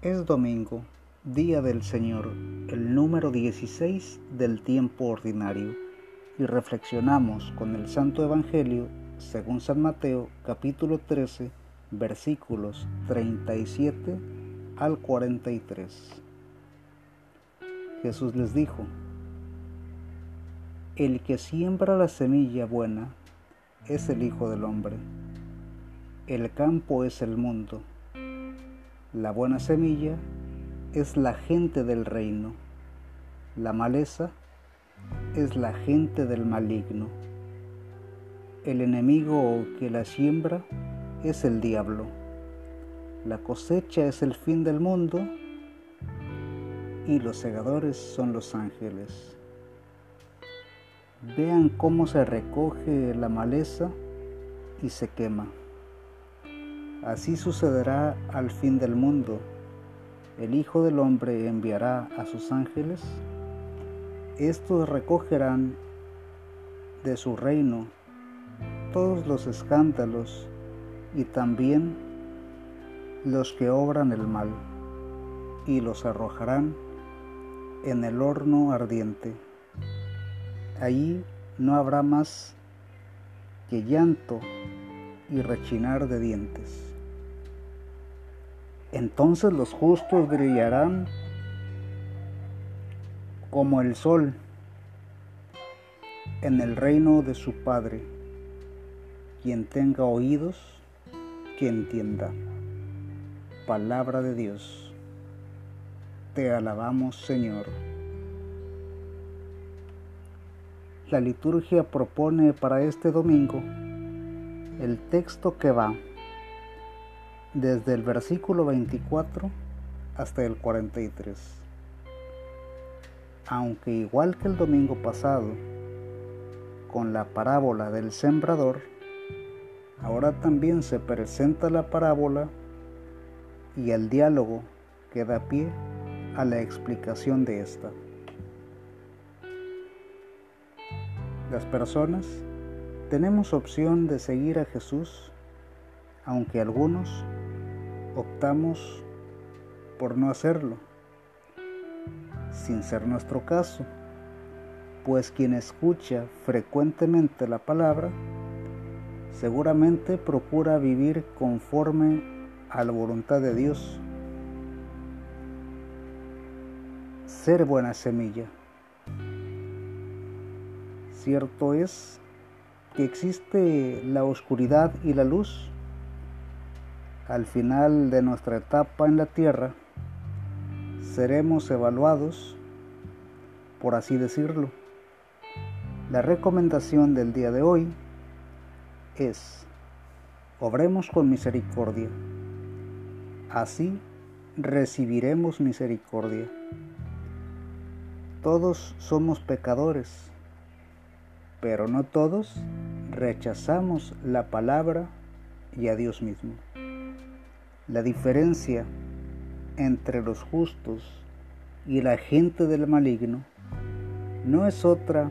domingo, día del Señor, el número 16 del tiempo ordinario, y reflexionamos con el Santo Evangelio según San Mateo capítulo 13 versículos 37 al 43. Jesús les dijo, El que siembra la semilla buena es el Hijo del Hombre. El campo es el mundo. La buena semilla es la gente del reino. La maleza es la gente del maligno. El enemigo que la siembra es el diablo. La cosecha es el fin del mundo y los segadores son los ángeles. Vean cómo se recoge la maleza y se quema. Así sucederá al fin del mundo. El Hijo del Hombre enviará a sus ángeles. Estos recogerán de su reino todos los escándalos y también los que obran el mal, y los arrojarán en el horno ardiente. Allí no habrá más que llanto y rechinar de dientes. Entonces los justos brillarán como el sol en el reino de su Padre. Quien tenga oídos, que entienda. Palabra de Dios. Te alabamos, Señor. La liturgia propone para este domingo el texto que va desde el versículo 24 hasta el 43. Aunque igual que el domingo pasado, con la parábola del sembrador, ahora también se presenta la parábola y el diálogo que da pie a la explicación de esta. Las personas tenemos opción de seguir a Jesús, aunque algunos optamos por no hacerlo, sin ser nuestro caso, pues quien escucha frecuentemente la palabra seguramente procura vivir conforme a la voluntad de Dios ser buena semilla. Cierto es que existe la oscuridad y la luz. Al final de nuestra etapa en la tierra, seremos evaluados, por así decirlo. La recomendación del día de hoy es, obremos con misericordia. Así recibiremos misericordia. Todos somos pecadores, pero no todos rechazamos la palabra y a Dios mismo. La diferencia entre los justos y la gente del maligno no es otra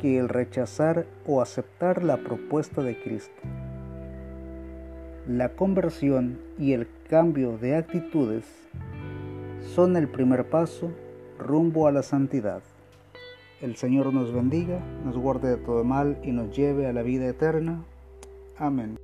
que el rechazar o aceptar la propuesta de Cristo. La conversión y el cambio de actitudes son el primer paso rumbo a la santidad. El Señor nos bendiga, nos guarde de todo mal y nos lleve a la vida eterna. Amén.